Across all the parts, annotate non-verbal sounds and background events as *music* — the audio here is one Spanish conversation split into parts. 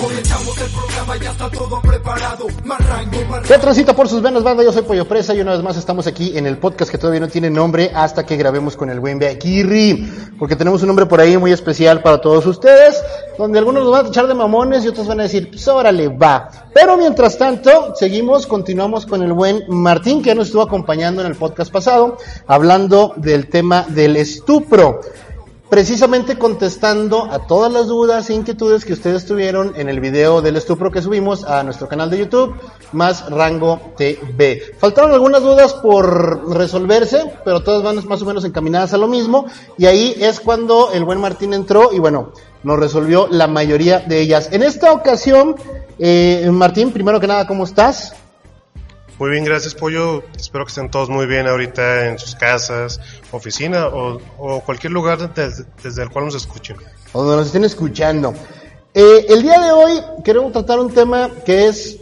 Comenzamos el programa, ya está todo preparado. Más rango, más ¿Qué transita por sus venas, banda? Yo soy Pollo Presa y una vez más estamos aquí en el podcast que todavía no tiene nombre hasta que grabemos con el buen Beakirri. Porque tenemos un nombre por ahí muy especial para todos ustedes, donde algunos nos van a echar de mamones y otros van a decir, pues órale, va. Pero mientras tanto, seguimos, continuamos con el buen Martín, que nos estuvo acompañando en el podcast pasado, hablando del tema del estupro precisamente contestando a todas las dudas e inquietudes que ustedes tuvieron en el video del estupro que subimos a nuestro canal de YouTube, más Rango TV. Faltaron algunas dudas por resolverse, pero todas van más o menos encaminadas a lo mismo, y ahí es cuando el buen Martín entró y bueno, nos resolvió la mayoría de ellas. En esta ocasión, eh, Martín, primero que nada, ¿cómo estás? Muy bien, gracias Pollo. Espero que estén todos muy bien ahorita en sus casas, oficina o, cualquier lugar desde, desde, el cual nos escuchen. O donde nos estén escuchando. Eh, el día de hoy queremos tratar un tema que es,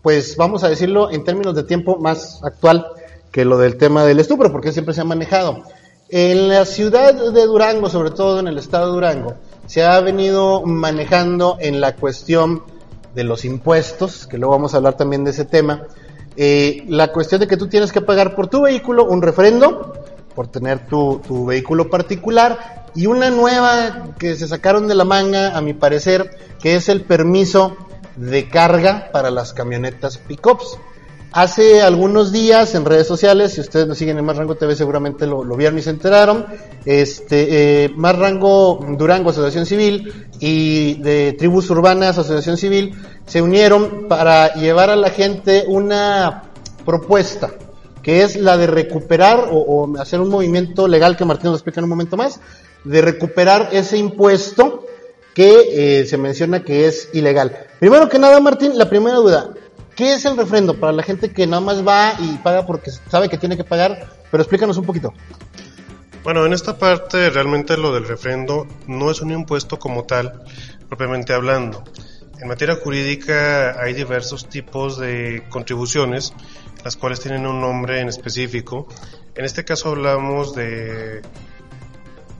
pues vamos a decirlo en términos de tiempo más actual que lo del tema del estupro, porque siempre se ha manejado. En la ciudad de Durango, sobre todo en el estado de Durango, se ha venido manejando en la cuestión de los impuestos, que luego vamos a hablar también de ese tema, eh, la cuestión de que tú tienes que pagar por tu vehículo un referendo, por tener tu, tu, vehículo particular, y una nueva que se sacaron de la manga, a mi parecer, que es el permiso de carga para las camionetas pickups. Hace algunos días en redes sociales, si ustedes nos siguen en Más Rango TV seguramente lo, vieron y se enteraron, este, eh, Rango Durango Asociación Civil y de Tribus Urbanas Asociación Civil se unieron para llevar a la gente una propuesta, que es la de recuperar o, o hacer un movimiento legal que Martín nos explica en un momento más, de recuperar ese impuesto que eh, se menciona que es ilegal. Primero que nada, Martín, la primera duda, ¿Qué es el refrendo para la gente que nada más va y paga porque sabe que tiene que pagar? Pero explícanos un poquito. Bueno, en esta parte realmente lo del refrendo no es un impuesto como tal, propiamente hablando. En materia jurídica hay diversos tipos de contribuciones, las cuales tienen un nombre en específico. En este caso hablamos de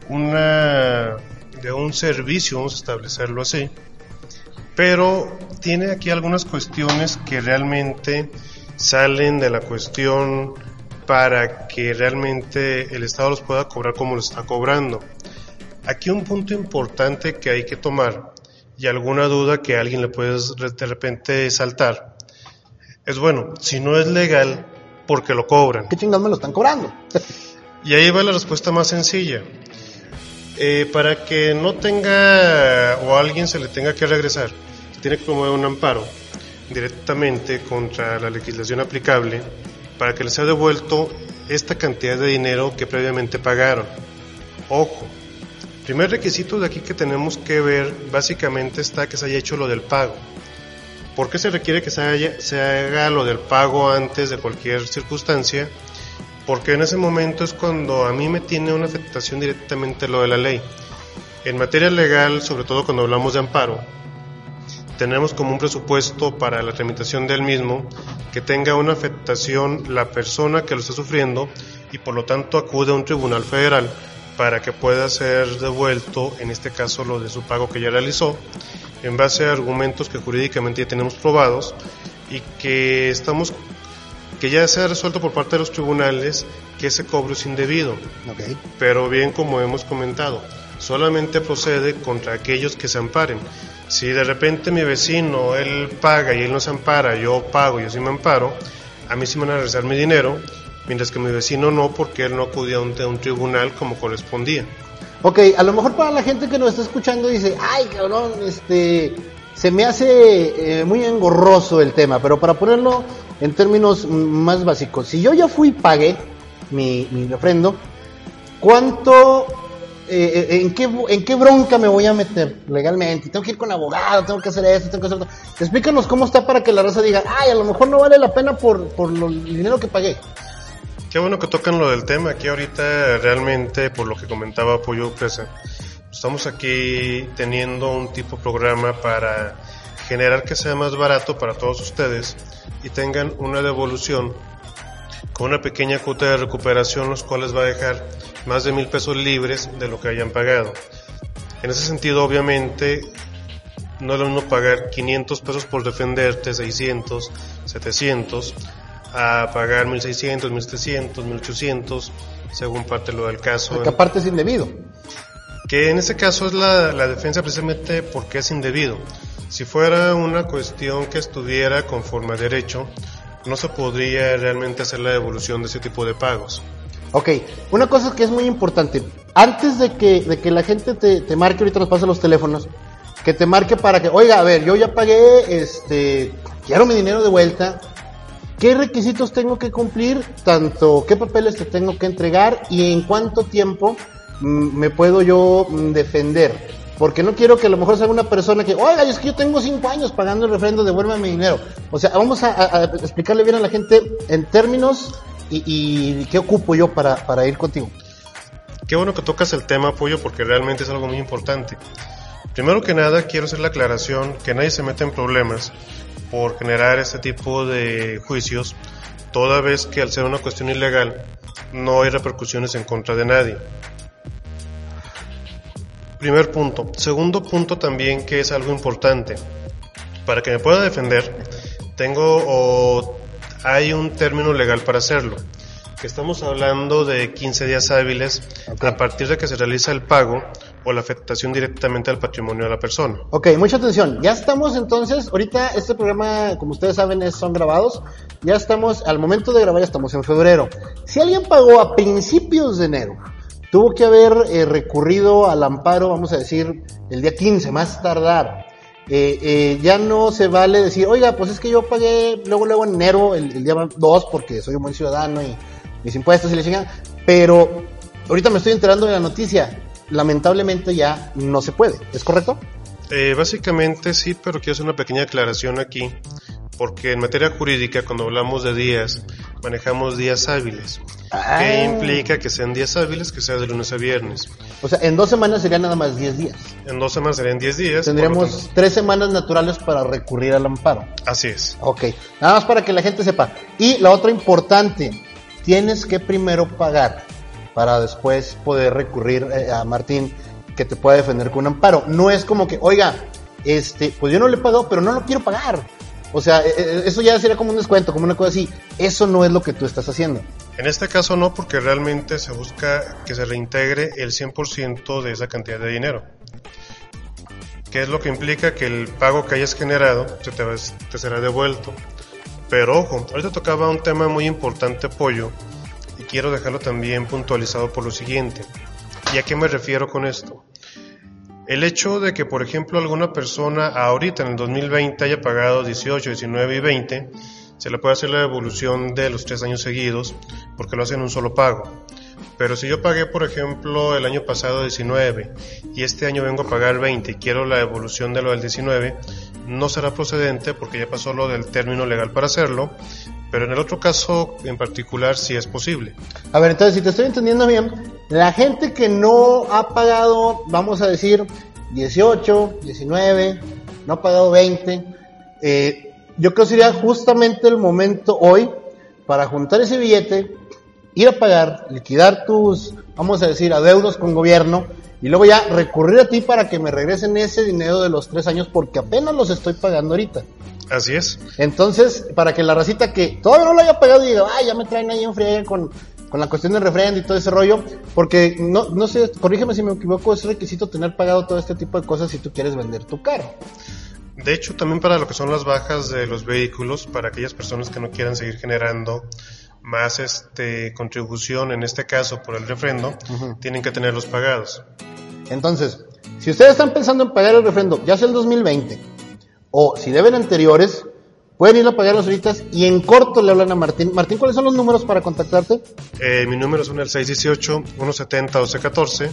una de un servicio, vamos a establecerlo así, pero tiene aquí algunas cuestiones que realmente salen de la cuestión para que realmente el Estado los pueda cobrar como lo está cobrando. Aquí un punto importante que hay que tomar y alguna duda que a alguien le puede de repente saltar es bueno, si no es legal, ¿por qué lo cobran? ¿Qué chingados me lo están cobrando? y ahí va la respuesta más sencilla. Eh, para que no tenga o alguien se le tenga que regresar, tiene que promover un amparo directamente contra la legislación aplicable para que les sea devuelto esta cantidad de dinero que previamente pagaron. Ojo, primer requisito de aquí que tenemos que ver básicamente está que se haya hecho lo del pago. ¿Por qué se requiere que se haga lo del pago antes de cualquier circunstancia? Porque en ese momento es cuando a mí me tiene una afectación directamente lo de la ley. En materia legal, sobre todo cuando hablamos de amparo, tenemos como un presupuesto para la tramitación del mismo que tenga una afectación la persona que lo está sufriendo y por lo tanto acude a un tribunal federal para que pueda ser devuelto, en este caso lo de su pago que ya realizó, en base a argumentos que jurídicamente ya tenemos probados y que estamos que ya se ha resuelto por parte de los tribunales que ese cobro es indebido. Okay. Pero bien como hemos comentado, solamente procede contra aquellos que se amparen. Si de repente mi vecino, él paga y él no se ampara, yo pago y yo sí me amparo, a mí sí me van a regresar mi dinero, mientras que mi vecino no, porque él no acudía a un, a un tribunal como correspondía. Ok, a lo mejor para la gente que nos está escuchando dice, ay cabrón, este, se me hace eh, muy engorroso el tema, pero para ponerlo en términos más básicos, si yo ya fui y pagué mi, mi refrendo, ¿cuánto eh, ¿en, qué, ¿en qué bronca me voy a meter legalmente? Tengo que ir con abogado, tengo que hacer esto, tengo que hacer esto. Explícanos cómo está para que la raza diga, ay, a lo mejor no vale la pena por, por lo, el dinero que pagué. Qué bueno que tocan lo del tema. Aquí ahorita realmente, por lo que comentaba Pollo Presa, estamos aquí teniendo un tipo de programa para generar que sea más barato para todos ustedes y tengan una devolución con una pequeña cuota de recuperación, los cuales va a dejar más de mil pesos libres de lo que hayan pagado. En ese sentido, obviamente, No es lo mismo pagar 500 pesos por defenderte, 600, 700, a pagar 1600, 1700, 1800, según parte lo del caso. Porque aparte es indebido. Que en ese caso es la, la defensa precisamente porque es indebido. Si fuera una cuestión que estuviera conforme a derecho, no se podría realmente hacer la devolución de ese tipo de pagos. Ok, una cosa que es muy importante, antes de que, de que la gente te, te marque, ahorita nos pasa los teléfonos, que te marque para que, oiga, a ver, yo ya pagué, este, quiero mi dinero de vuelta, ¿qué requisitos tengo que cumplir? Tanto, ¿qué papeles te tengo que entregar? Y en cuánto tiempo mm, me puedo yo mm, defender? Porque no quiero que a lo mejor sea una persona que, oiga, es que yo tengo cinco años pagando el refrendo, devuélveme mi dinero. O sea, vamos a, explicarle bien a la gente en términos y, qué ocupo yo para, para ir contigo. Qué bueno que tocas el tema, Pollo, porque realmente es algo muy importante. Primero que nada, quiero hacer la aclaración que nadie se mete en problemas por generar este tipo de juicios, toda vez que al ser una cuestión ilegal no hay repercusiones en contra de nadie. Primer punto. Segundo punto también que es algo importante. Para que me pueda defender, tengo o hay un término legal para hacerlo. Que estamos hablando de 15 días hábiles a partir de que se realiza el pago o la afectación directamente al patrimonio de la persona. Ok, mucha atención. Ya estamos entonces, ahorita este programa, como ustedes saben, es- son grabados. Ya estamos, al momento de grabar, ya estamos en febrero. Si alguien pagó a principios de enero, tuvo que haber eh, recurrido al amparo, vamos a decir, el día 15, más tardar. Eh, eh, ya no se vale decir, oiga, pues es que yo pagué luego, luego en enero, el, el día 2, porque soy un buen ciudadano y mis impuestos y le chingan. Pero ahorita me estoy enterando de la noticia. Lamentablemente ya no se puede. ¿Es correcto? Eh, básicamente sí, pero quiero hacer una pequeña aclaración aquí, porque en materia jurídica, cuando hablamos de días, manejamos días hábiles, Ah. que implica que sean días hábiles, que sea de lunes a viernes. O sea, en dos semanas serían nada más 10 días. En dos semanas serían 10 días. Tendríamos tanto- tres semanas naturales para recurrir al amparo. así es. Ok, nada más para que la gente sepa. Y la otra importante, tienes que primero pagar para después poder recurrir eh, a Martín que te pueda defender con un amparo. No es como que, oiga, este, pues yo no le he pagado, pero no lo quiero pagar. O sea, eh, eh, eso ya sería como un descuento, como una cosa así. Eso no es lo que tú estás haciendo. En este caso no, porque realmente se busca que se reintegre el 100% de esa cantidad de dinero. Que es lo que implica que el pago que hayas generado se te, te será devuelto. Pero ojo, ahorita tocaba un tema muy importante, Pollo, y quiero dejarlo también puntualizado por lo siguiente. ¿Y a qué me refiero con esto? El hecho de que, por ejemplo, alguna persona ahorita en el 2020 haya pagado 18, 19 y 20, se le puede hacer la devolución de los tres años seguidos porque lo hacen en un solo pago. Pero si yo pagué, por ejemplo, el año pasado 19 y este año vengo a pagar 20 y quiero la devolución de lo del 19, no será procedente porque ya pasó lo del término legal para hacerlo, pero en el otro caso en particular sí es posible. A ver, entonces, si te estoy entendiendo bien, la gente que no ha pagado, vamos a decir, 18, 19, no ha pagado 20, eh, yo creo que sería justamente el momento hoy para juntar ese billete, ir a pagar, liquidar tus, vamos a decir, adeudos con gobierno, y luego ya recurrir a ti para que me regresen ese dinero de los tres años, porque apenas los estoy pagando ahorita. Así es. Entonces, para que la racita que todavía no lo haya pagado diga, ay, ya me traen ahí en friega con, con la cuestión del refrendo y todo ese rollo, porque no, no sé, corrígeme si me equivoco, es requisito tener pagado todo este tipo de cosas si tú quieres vender tu carro. De hecho, también para lo que son las bajas de los vehículos, para aquellas personas que no quieran seguir generando más este contribución, en este caso por el refrendo, tienen que tenerlos pagados. Entonces, si ustedes están pensando en pagar el refrendo, ya sea el 2020, o si deben anteriores, pueden ir a pagar las ahorita y en corto le hablan a Martín. Martín, ¿cuáles son los números para contactarte? Eh, mi número son el 618-170-1214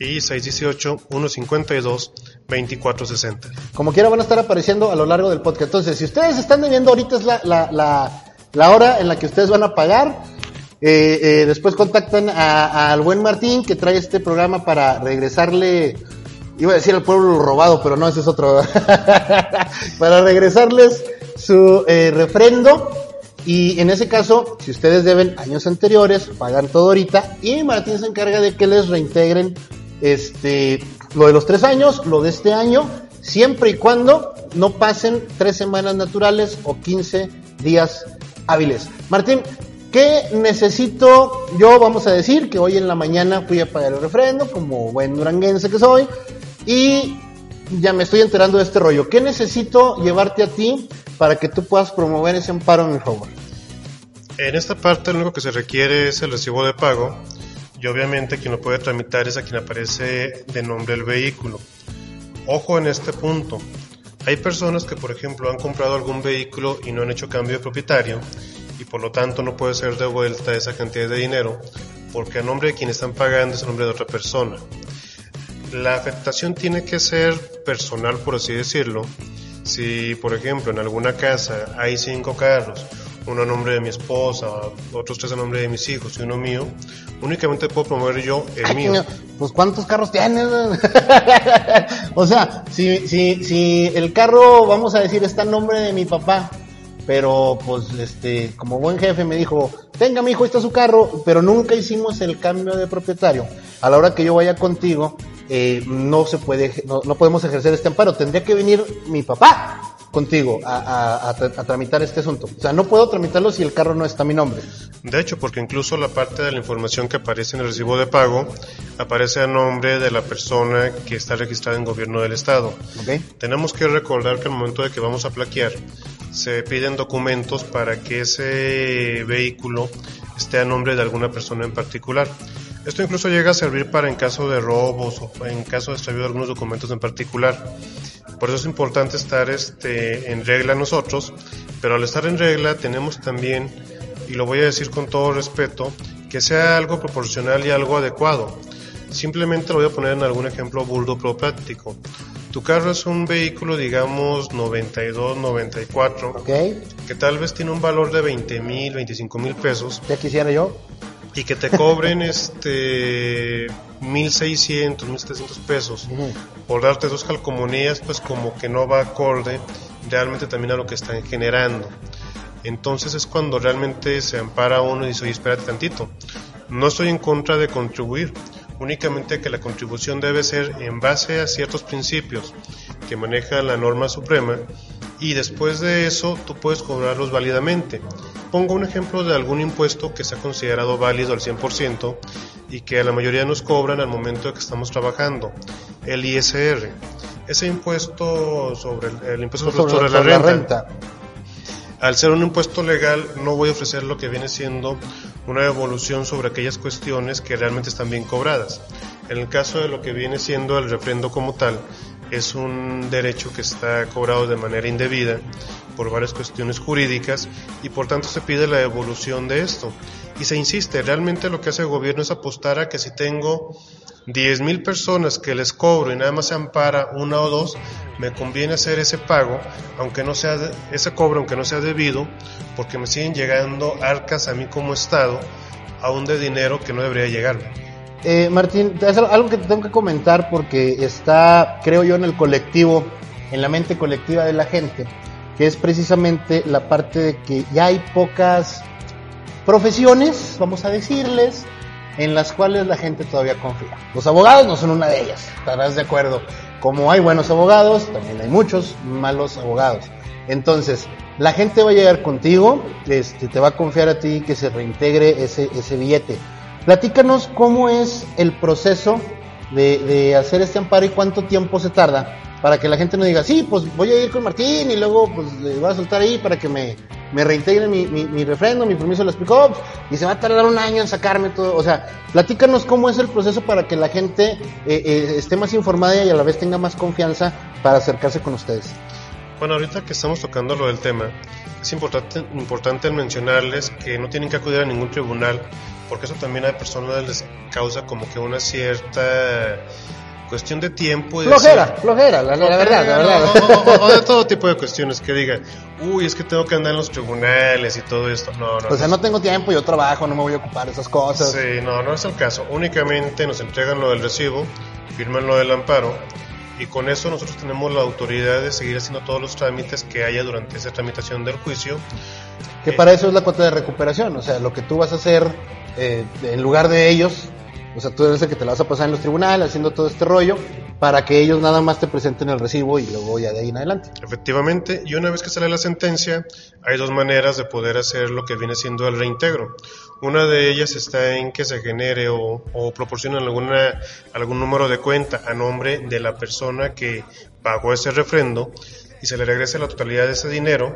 y 618-152-2460. Como quiera van a estar apareciendo a lo largo del podcast. Entonces, si ustedes están debiendo, ahorita es la, la, la, la hora en la que ustedes van a pagar. Eh, eh, después contactan al buen Martín que trae este programa para regresarle, iba a decir al pueblo robado, pero no, ese es otro. *laughs* para regresarles su eh, refrendo. Y en ese caso, si ustedes deben años anteriores, pagan todo ahorita. Y Martín se encarga de que les reintegren este lo de los tres años, lo de este año, siempre y cuando no pasen tres semanas naturales o 15 días hábiles. Martín, ¿qué necesito yo? Vamos a decir que hoy en la mañana fui a pagar el refrendo, como buen duranguense que soy, y ya me estoy enterando de este rollo. ¿Qué necesito llevarte a ti para que tú puedas promover ese amparo en mi favor? En esta parte lo único que se requiere es el recibo de pago y obviamente quien lo puede tramitar es a quien aparece de nombre el vehículo. Ojo en este punto. Hay personas que, por ejemplo, han comprado algún vehículo y no han hecho cambio de propietario y por lo tanto no puede ser devuelta esa cantidad de dinero porque a nombre de quien están pagando es el nombre de otra persona. La afectación tiene que ser personal, por así decirlo. Si, por ejemplo, en alguna casa hay cinco carros, uno a nombre de mi esposa, otros tres a nombre de mis hijos y uno mío, únicamente puedo promover yo el mío. Pues ¿cuántos carros tienes? *laughs* o sea, si, si, si el carro, vamos a decir, está a nombre de mi papá, pero pues este, como buen jefe me dijo, tenga mi hijo, está su carro, pero nunca hicimos el cambio de propietario. A la hora que yo vaya contigo, eh, no se puede, no, no, podemos ejercer este amparo. Tendría que venir mi papá contigo a, a, a, tramitar este asunto. O sea, no puedo tramitarlo si el carro no está a mi nombre. De hecho, porque incluso la parte de la información que aparece en el recibo de pago aparece a nombre de la persona que está registrada en gobierno del estado. Okay. Tenemos que recordar que al momento de que vamos a plaquear, se piden documentos para que ese vehículo esté a nombre de alguna persona en particular. Esto incluso llega a servir para en caso de robos o en caso de extravío de algunos documentos en particular. Por eso es importante estar este, en regla nosotros, pero al estar en regla tenemos también, y lo voy a decir con todo respeto, que sea algo proporcional y algo adecuado. Simplemente lo voy a poner en algún ejemplo burdo pero práctico. Tu carro es un vehículo, digamos, 92, 94, okay. que tal vez tiene un valor de 20 mil, 25 mil pesos. Ya quisiera yo y que te cobren *laughs* este 1600, 1700 pesos por darte dos calcomanías, pues como que no va acorde realmente también a lo que están generando. Entonces es cuando realmente se ampara uno y dice, oye, espérate tantito. No estoy en contra de contribuir, únicamente que la contribución debe ser en base a ciertos principios que maneja la norma suprema y después de eso tú puedes cobrarlos válidamente. Pongo un ejemplo de algún impuesto que se ha considerado válido al 100% y que a la mayoría nos cobran al momento de que estamos trabajando, el ISR. Ese impuesto sobre el, el impuesto sobre, sobre, la, la renta, al ser un impuesto legal no voy a ofrecer lo que viene siendo una evolución sobre aquellas cuestiones que realmente están bien cobradas. En el caso de lo que viene siendo el refrendo como tal, es un derecho que está cobrado de manera indebida por varias cuestiones jurídicas y por tanto se pide la evolución de esto. Y se insiste, realmente lo que hace el gobierno es apostar a que si tengo 10 mil personas que les cobro y nada más se ampara una o dos, me conviene hacer ese pago, aunque no sea ese cobro, aunque no sea debido, porque me siguen llegando arcas a mí como Estado, aún de dinero que no debería llegarme. Eh, Martín, es algo que te tengo que comentar porque está, creo yo, en el colectivo, en la mente colectiva de la gente, que es precisamente la parte de que ya hay pocas profesiones, vamos a decirles, en las cuales la gente todavía confía. Los abogados no son una de ellas, estarás de acuerdo. Como hay buenos abogados, también hay muchos malos abogados. Entonces, la gente va a llegar contigo, este, te va a confiar a ti que se reintegre ese, ese billete. Platícanos cómo es el proceso de, de, hacer este amparo y cuánto tiempo se tarda para que la gente no diga, sí, pues voy a ir con Martín y luego pues le voy a soltar ahí para que me, me reintegre mi, mi, refrendo, mi permiso de los pick y se va a tardar un año en sacarme todo. O sea, platícanos cómo es el proceso para que la gente eh, eh, esté más informada y a la vez tenga más confianza para acercarse con ustedes. Bueno, ahorita que estamos tocando lo del tema, es importante, importante mencionarles que no tienen que acudir a ningún tribunal, porque eso también a personas les causa como que una cierta cuestión de tiempo. Y flojera, decir, flojera, la, la, verdad, la verdad. O, o, o, de todo tipo de cuestiones que digan, uy, es que tengo que andar en los tribunales y todo esto. No, no. O sea, no tengo tiempo, yo trabajo, no me voy a ocupar de esas cosas. Sí, no, no es el caso. Únicamente nos entregan lo del recibo, firman lo del amparo y con eso nosotros tenemos la autoridad de seguir haciendo todos los trámites que haya durante esa tramitación del juicio. Que para eso es la cuota de recuperación, o sea, lo que tú vas a hacer eh, en lugar de ellos, o sea, tú eres el que te la vas a pasar en los tribunales haciendo todo este rollo, para que ellos nada más te presenten el recibo y luego ya de ahí en adelante. Efectivamente, y una vez que sale la sentencia, hay dos maneras de poder hacer lo que viene siendo el reintegro. Una de ellas está en que se genere o, o proporcione alguna, algún número de cuenta a nombre de la persona que pagó ese refrendo y se le regrese la totalidad de ese dinero,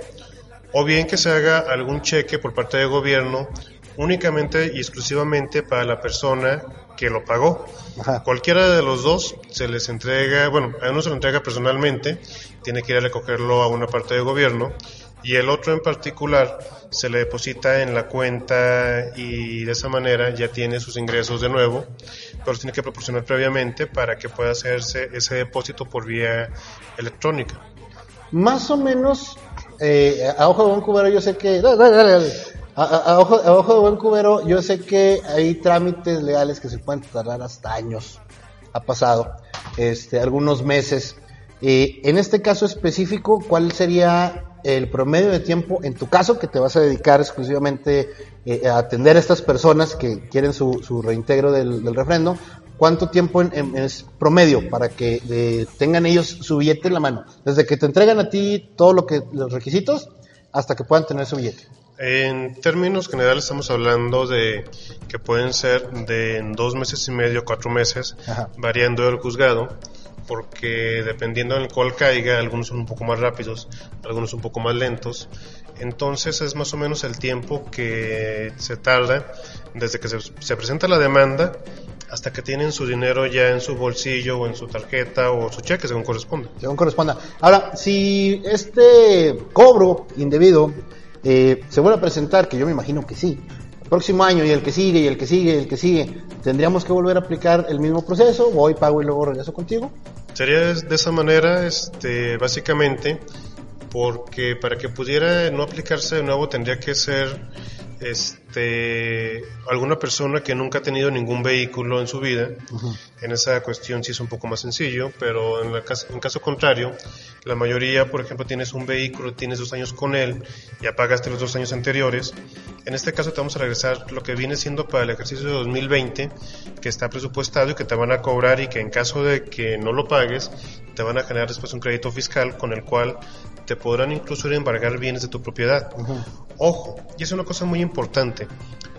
o bien que se haga algún cheque por parte del gobierno únicamente y exclusivamente para la persona que lo pagó. Ajá. Cualquiera de los dos se les entrega, bueno, a uno se lo entrega personalmente, tiene que ir a recogerlo a una parte del gobierno, y el otro en particular se le deposita en la cuenta y de esa manera ya tiene sus ingresos de nuevo, pero tiene que proporcionar previamente para que pueda hacerse ese depósito por vía electrónica. Más o menos, eh, a ojo de buen cubero yo sé que... dale. A, ojo, de buen cubero yo sé que hay trámites legales que se pueden tardar hasta años. Ha pasado. Este, algunos meses. Eh, en este caso específico, ¿cuál sería el promedio de tiempo, en tu caso, que te vas a dedicar exclusivamente eh, a atender a estas personas que quieren su, su reintegro del, del refrendo? ¿Cuánto tiempo en- en- es promedio para que eh, tengan ellos su billete en la mano? Desde que te entregan a ti todo lo que los requisitos hasta que puedan tener su billete. En términos generales estamos hablando de que pueden ser de dos meses y medio, cuatro meses, Ajá. variando el juzgado, porque dependiendo en el cual caiga, algunos son un poco más rápidos, algunos un poco más lentos. Entonces es más o menos el tiempo que se tarda desde que se, se presenta la demanda hasta que tienen su dinero ya en su bolsillo o en su tarjeta o su cheque, según corresponda. según corresponda. Ahora, si este cobro indebido eh, se vuelve a presentar, que yo me imagino que sí, el próximo año y el que sigue y el que sigue y el que sigue, ¿tendríamos que volver a aplicar el mismo proceso? Voy, pago y luego regreso contigo. Sería de de esa manera, este, básicamente, porque para que pudiera no aplicarse de nuevo tendría que ser este, alguna persona que nunca ha tenido ningún vehículo en su vida. En esa cuestión sí es un poco más sencillo, pero en, la en caso contrario, la mayoría, por ejemplo, tienes un vehículo, tienes dos años con él, ya pagaste los dos años anteriores. En este caso te vamos a regresar lo que viene siendo para el ejercicio de 2020, que está presupuestado y que te van a cobrar y que en caso de que no lo pagues, te van a generar después un crédito fiscal con el cual te podrán incluso ir a embargar bienes de tu propiedad. Ojo, y es una cosa muy importante,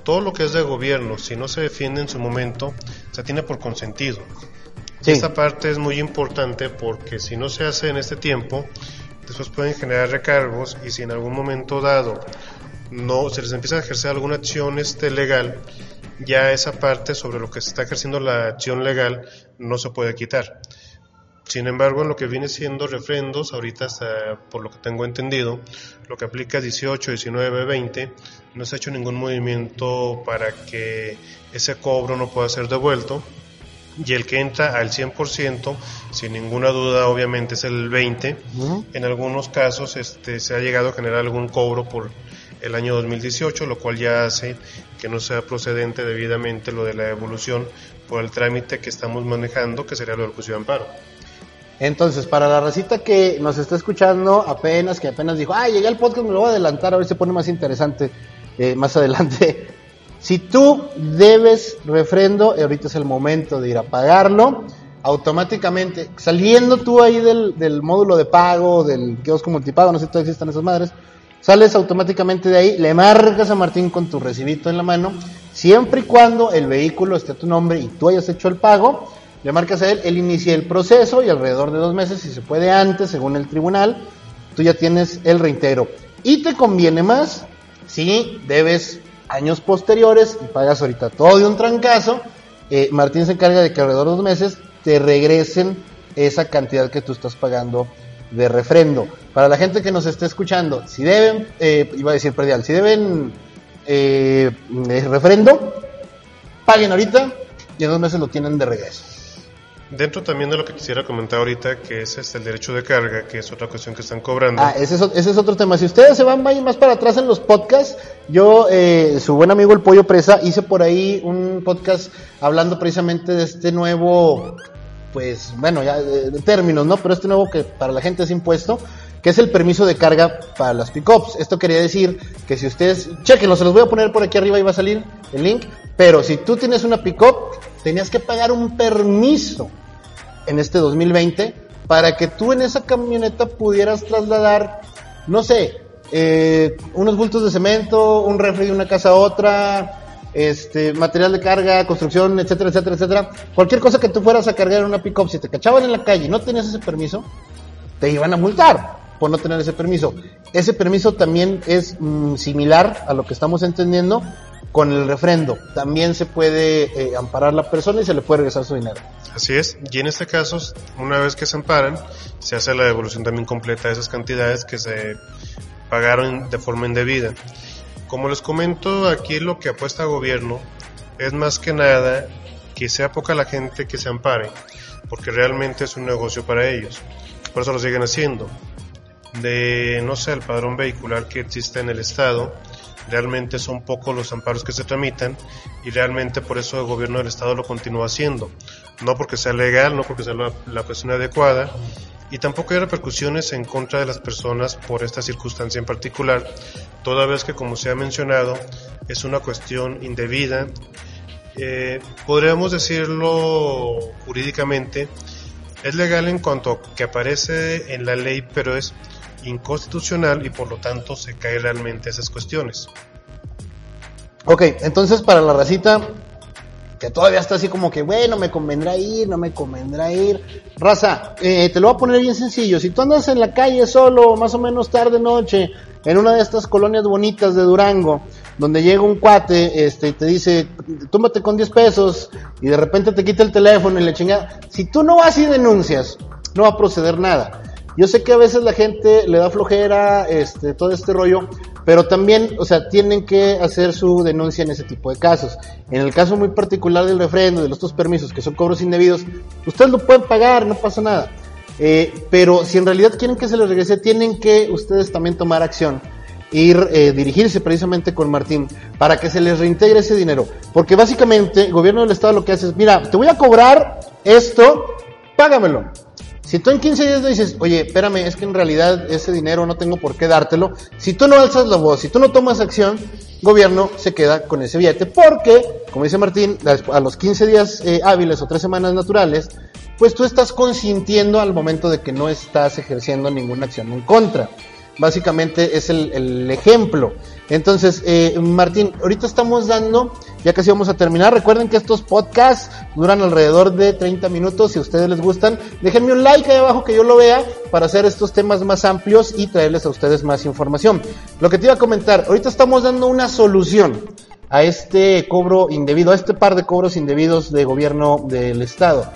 todo lo que es de gobierno, si no se defiende en su momento, se tiene por consentido. Sí. Esta parte es muy importante porque si no se hace en este tiempo, después pueden generar recargos y si en algún momento dado no se les empieza a ejercer alguna acción este legal, ya esa parte sobre lo que se está ejerciendo la acción legal no se puede quitar. Sin embargo, en lo que viene siendo refrendos, ahorita hasta por lo que tengo entendido, lo que aplica 18, 19, 20, no se ha hecho ningún movimiento para que ese cobro no pueda ser devuelto. Y el que entra al 100%, sin ninguna duda, obviamente es el 20. Ujú. En algunos casos este, se ha llegado a generar algún cobro por el año 2018, lo cual ya hace que no sea procedente debidamente lo de la evolución por el trámite que estamos manejando, que sería lo del juicio de amparo. Entonces, para la racita que nos está escuchando apenas, que apenas dijo, ah, llegué al podcast, me lo voy a adelantar, a ver si se pone más interesante eh, más *laughs* adelante. Si tú debes refrendo, ahorita es el momento de ir a pagarlo, automáticamente, saliendo tú ahí del, del módulo de pago, del kiosco multipago, no sé si todavía existen esas madres, sales automáticamente de ahí, le marcas a Martín con tu recibito en la mano, siempre y cuando el vehículo esté a tu nombre y tú hayas hecho el pago, le marcas a él, él inicia el proceso y alrededor de dos meses, si se puede antes, según el tribunal, tú ya tienes el reintegro. Y te conviene más si debes años posteriores y pagas ahorita todo de un trancazo. eh, Martín se encarga de que alrededor de dos meses te regresen esa cantidad que tú estás pagando de refrendo. Para la gente que nos esté escuchando, si deben, eh, iba a decir predial, si deben eh, refrendo, paguen ahorita y en dos meses lo tienen de regreso. Dentro también de lo que quisiera comentar ahorita, que es este, el derecho de carga, que es otra cuestión que están cobrando. Ah, ese es, ese es otro tema. Si ustedes se van más para atrás en los podcasts, yo, eh, su buen amigo el Pollo Presa, hice por ahí un podcast hablando precisamente de este nuevo, pues, bueno, ya de términos, ¿no? Pero este nuevo que para la gente es impuesto, que es el permiso de carga para las pickups. Esto quería decir que si ustedes, chequenlo, se los voy a poner por aquí arriba y va a salir el link, pero si tú tienes una pickup, tenías que pagar un permiso en este 2020 para que tú en esa camioneta pudieras trasladar, no sé, eh, unos bultos de cemento, un refri de una casa a otra, este, material de carga, construcción, etcétera, etcétera, etcétera. Cualquier cosa que tú fueras a cargar en una pick-up, si te cachaban en la calle y no tenías ese permiso, te iban a multar por no tener ese permiso. Ese permiso también es mm, similar a lo que estamos entendiendo con el refrendo. También se puede eh, amparar la persona y se le puede regresar su dinero. Así es, y en este caso, una vez que se amparan, se hace la devolución también completa de esas cantidades que se pagaron de forma indebida. Como les comento, aquí lo que apuesta el gobierno es más que nada que sea poca la gente que se ampare, porque realmente es un negocio para ellos. Por eso lo siguen haciendo. De, no sé, el padrón vehicular que existe en el Estado, realmente son pocos los amparos que se tramitan y realmente por eso el gobierno del Estado lo continúa haciendo. No porque sea legal, no porque sea la, la adecuada, y tampoco hay repercusiones en contra de las personas por esta circunstancia en particular, toda vez que, como se ha mencionado, es una cuestión indebida. Eh, podríamos decirlo jurídicamente, es legal en cuanto que aparece en la ley, pero es inconstitucional y por lo tanto se cae realmente esas cuestiones. Ok, entonces para la racita, que todavía está así como que, bueno, me convendrá ir, no me convendrá ir. Raza, eh, te lo voy a poner bien sencillo. Si tú andas en la calle solo, más o menos tarde noche, en una de estas colonias bonitas de Durango, donde llega un cuate este, y te dice, túmbate con 10 pesos, y de repente te quita el teléfono y le chinga. Si tú no vas y denuncias, no va a proceder nada. Yo sé que a veces la gente le da flojera, este, todo este rollo, pero también, o sea, tienen que hacer su denuncia en ese tipo de casos. En el caso muy particular del refrendo, de los dos permisos, que son cobros indebidos, ustedes lo pueden pagar, no pasa nada. Eh, pero si en realidad quieren que se les regrese, tienen que ustedes también tomar acción. Ir, eh, dirigirse precisamente con Martín para que se les reintegre ese dinero. Porque básicamente el gobierno del estado lo que hace es, mira, te voy a cobrar esto, págamelo. Si tú en 15 días no dices, oye, espérame, es que en realidad ese dinero no tengo por qué dártelo, si tú no alzas la voz, si tú no tomas acción, gobierno se queda con ese billete, porque, como dice Martín, a los 15 días eh, hábiles o tres semanas naturales, pues tú estás consintiendo al momento de que no estás ejerciendo ninguna acción en contra. Básicamente es el, el ejemplo. Entonces, eh, Martín, ahorita estamos dando, ya casi vamos a terminar. Recuerden que estos podcasts duran alrededor de 30 minutos. Si a ustedes les gustan, déjenme un like ahí abajo que yo lo vea para hacer estos temas más amplios y traerles a ustedes más información. Lo que te iba a comentar, ahorita estamos dando una solución a este cobro indebido, a este par de cobros indebidos de gobierno del Estado.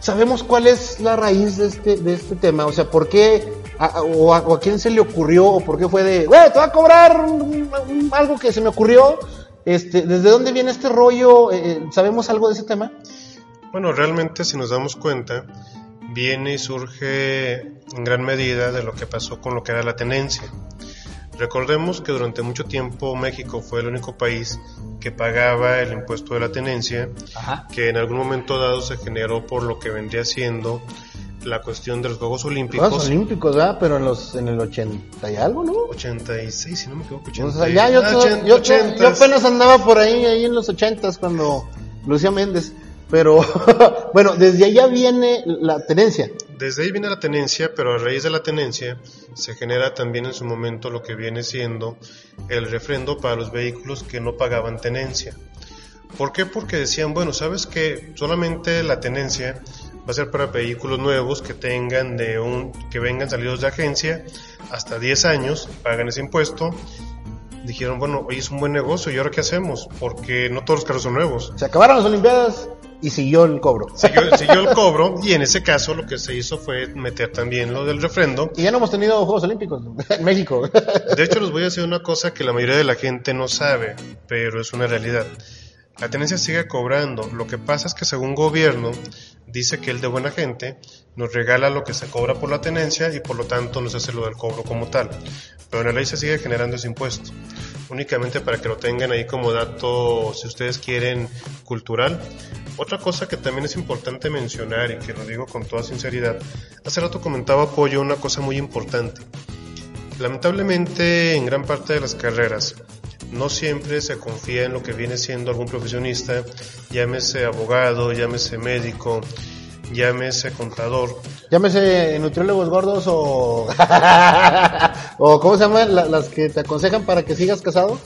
¿Sabemos cuál es la raíz de este, de este tema? O sea, ¿por qué a, o, a, o, a, quién se le ocurrió o por qué fue de, güey, te va a cobrar un, un, algo que se me ocurrió. Este, ¿Desde dónde viene este rollo? Eh, ¿Sabemos algo de ese tema? Bueno, realmente si nos damos cuenta, viene y surge en gran medida de lo que pasó con lo que era la tenencia. Recordemos que durante mucho tiempo México fue el único país que pagaba el impuesto de la tenencia, Ajá. que en algún momento dado se generó por lo que vendría siendo la cuestión de los Juegos Olímpicos. Juegos Olímpicos, ¿verdad? Pero en los en el 80 y algo, ¿no? 86, si no me equivoco. 80, o sea, ya yo, ah, yo, 80, yo, 80. yo, apenas andaba por ahí, ahí en los 80 cuando Lucía Méndez. Pero *laughs* bueno, desde allá viene la tenencia. Desde ahí viene la tenencia, pero a raíz de la tenencia se genera también en su momento lo que viene siendo el refrendo para los vehículos que no pagaban tenencia. ¿Por qué? Porque decían, bueno, sabes que solamente la tenencia va a ser para vehículos nuevos que tengan de un que vengan salidos de agencia hasta 10 años, pagan ese impuesto. Dijeron, bueno, hoy es un buen negocio, ¿y ahora qué hacemos? Porque no todos los carros son nuevos. Se acabaron las Olimpiadas y siguió el cobro. Siguió, *laughs* siguió, el cobro y en ese caso lo que se hizo fue meter también lo del refrendo. Y ya no hemos tenido Juegos Olímpicos *laughs* en México. De hecho, les voy a decir una cosa que la mayoría de la gente no sabe, pero es una realidad. La tenencia sigue cobrando. Lo que pasa es que según gobierno dice que él de buena gente nos regala lo que se cobra por la tenencia y por lo tanto nos hace lo del cobro como tal. Pero en la ley se sigue generando ese impuesto. Únicamente para que lo tengan ahí como dato, si ustedes quieren, cultural. Otra cosa que también es importante mencionar y que lo digo con toda sinceridad, hace rato comentaba Apoyo una cosa muy importante. Lamentablemente en gran parte de las carreras no siempre se confía en lo que viene siendo algún profesionista, llámese abogado, llámese médico, llámese contador, Llámese nutriólogos gordos o... *laughs* o ¿cómo se llaman la- las que te aconsejan para que sigas casado?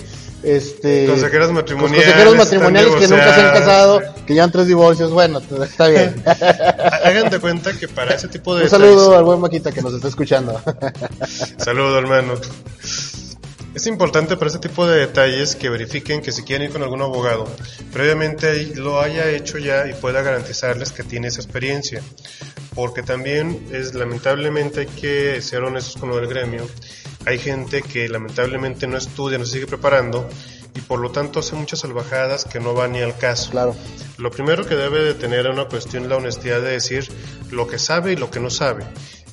Este... consejeros matrimoniales, consejeros matrimoniales que nunca se han casado, que llevan tres divorcios, bueno, está bien. *laughs* Hagan de cuenta que para ese tipo de Un saludo al buen Maquita que nos está escuchando. *laughs* Saludo, hermano. Es importante para este tipo de detalles que verifiquen que si quieren ir con algún abogado, previamente lo haya hecho ya y pueda garantizarles que tiene esa experiencia. Porque también es lamentablemente hay que ser honestos con lo del gremio. Hay gente que lamentablemente no estudia, no se sigue preparando y por lo tanto hace muchas salvajadas que no van ni al caso. Claro. Lo primero que debe de tener una cuestión es la honestidad de decir lo que sabe y lo que no sabe.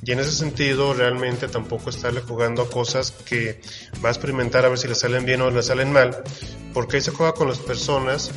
Y en ese sentido, realmente tampoco estarle jugando a cosas que va a experimentar a ver si le salen bien o le salen mal, porque ahí se juega con las personas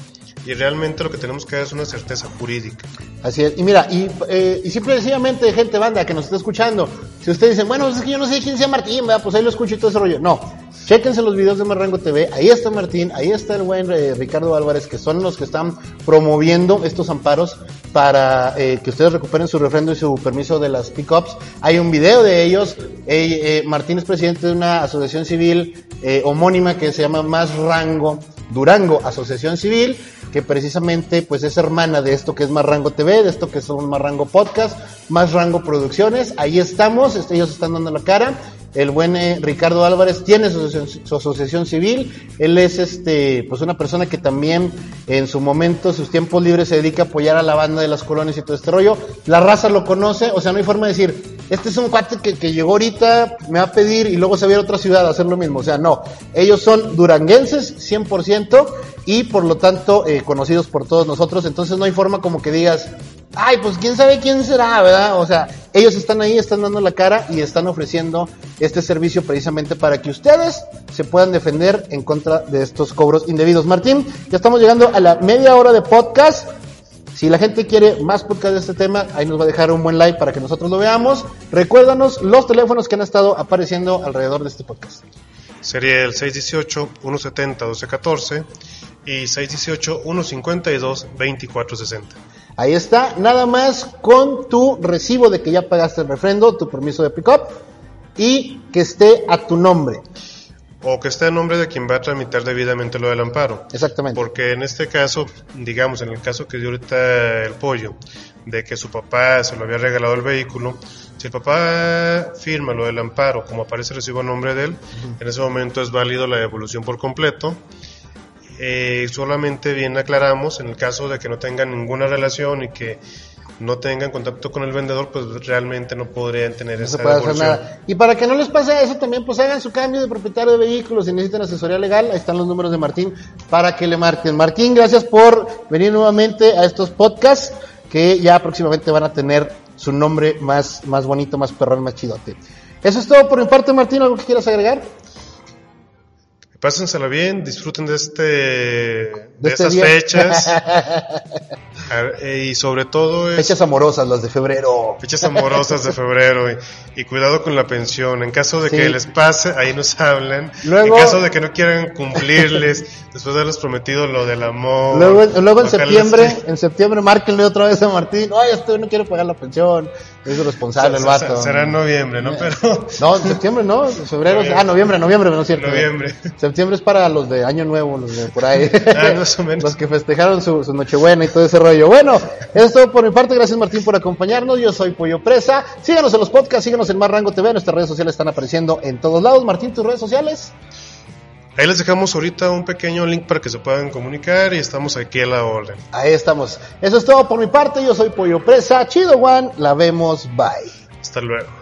y realmente lo que tenemos que dar es una certeza jurídica. Así es. Y mira, y, eh, y simple y sencillamente, gente banda que nos está escuchando, si ustedes dicen, bueno, es que yo no sé quién sea Martín, ¿verdad? pues ahí lo escucho y todo ese rollo. No, chéquense los videos de Marrango TV, ahí está Martín, ahí está el buen eh, Ricardo Álvarez, que son los que están promoviendo estos amparos para eh, que ustedes recuperen su refrendo y su permiso de las pick-ups. Hay un video de ellos. Eh, Martín es presidente de una asociación civil homónima que se llama Más Rango Durango Asociación Civil, que precisamente pues es hermana de esto que es Más Rango TV, de esto que son Más Rango Podcast, Más Rango Producciones. Ahí estamos, ellos están dando la cara. El buen eh, Ricardo Álvarez tiene su asociación, civil. Él es este pues una persona que también en su momento, sus tiempos libres, se dedica a apoyar a la banda de las colonias y todo este rollo. La raza lo conoce, o sea, no hay forma de decir, este es un cuate que, que llegó ahorita, me va a pedir y luego se va a ir a otra ciudad a hacer lo mismo. O sea, no. Ellos son duranguenses, 100%, y por lo tanto eh, conocidos por todos nosotros. Entonces no hay forma como que digas, ay, pues quién sabe quién será, ¿verdad? O sea, ellos están ahí, están dando la cara y están ofreciendo este servicio precisamente para que ustedes se puedan defender en contra de estos cobros indebidos. Martín, ya estamos llegando a la media hora de podcast. Si la gente quiere más podcast de este tema, ahí nos va a dejar un buen like para que nosotros lo veamos. Recuérdanos los teléfonos que han estado apareciendo alrededor de este podcast. Sería el 618-170-1214 y 618-152-2460. Ahí está, nada más con tu recibo de que ya pagaste el refrendo, tu permiso de pick-up y que esté a tu nombre. O que esté a nombre de quien va a tramitar debidamente lo del amparo. Exactamente. Porque en este caso, digamos, en el caso que dio ahorita el pollo, de que su papá se lo había regalado el vehículo, si el papá firma lo del amparo, como aparece recibo a nombre de él, en ese momento es válido la devolución por completo. Eh, solamente bien aclaramos, en el caso de que no tengan ninguna relación y que no tengan contacto con el vendedor, pues realmente no podrían tener No se esa puede hacer nada. Y para que no les pase eso, también pues hagan su cambio de propietario de vehículos. Si necesitan asesoría legal, ahí están los números de Martín para que le marquen. Martín, gracias por venir nuevamente a estos podcasts que ya próximamente van a tener su nombre más, más bonito, más perrón, más chidote. Eso es todo por mi parte, Martín. ¿Algo que quieras agregar? Pásensela bien, disfruten de este de, De este estas día. fechas *laughs* eh, y sobre todo es Fechas amorosas, las de febrero. fechas amorosas de *laughs* febrero y, y cuidado con la pensión. En caso de Sí. que les pase, ahí nos hablan. Luego- en caso de que no quieran cumplirles, *laughs* después de haberles prometido lo del amor. Luego, luego en septiembre, sí. en septiembre, márquenle otra vez a Martín. Ay, este no quiere pagar la pensión. Es responsable, el vato. Será en noviembre, ¿no? Pero No, en septiembre no, en febrero. Ah, noviembre, noviembre, no es cierto. Noviembre. Septiembre es para los de Año Nuevo, los de por ahí. *laughs* Ah, más o *laughs* menos. Los que festejaron su, su Nochebuena y todo ese rollo. Bueno, eso es todo por mi parte. Gracias Martín por acompañarnos. Yo soy Pollo Presa. Síganos en los podcasts, síganos en Más Rango TV. Nuestras redes sociales están apareciendo en todos lados. Martín, tus redes sociales. ahí les dejamos ahorita un pequeño link para que se puedan comunicar y estamos aquí a la orden. Ahí estamos. Eso es todo por mi parte. Yo soy Pollo Presa. Chido One. La vemos. Bye. Hasta luego.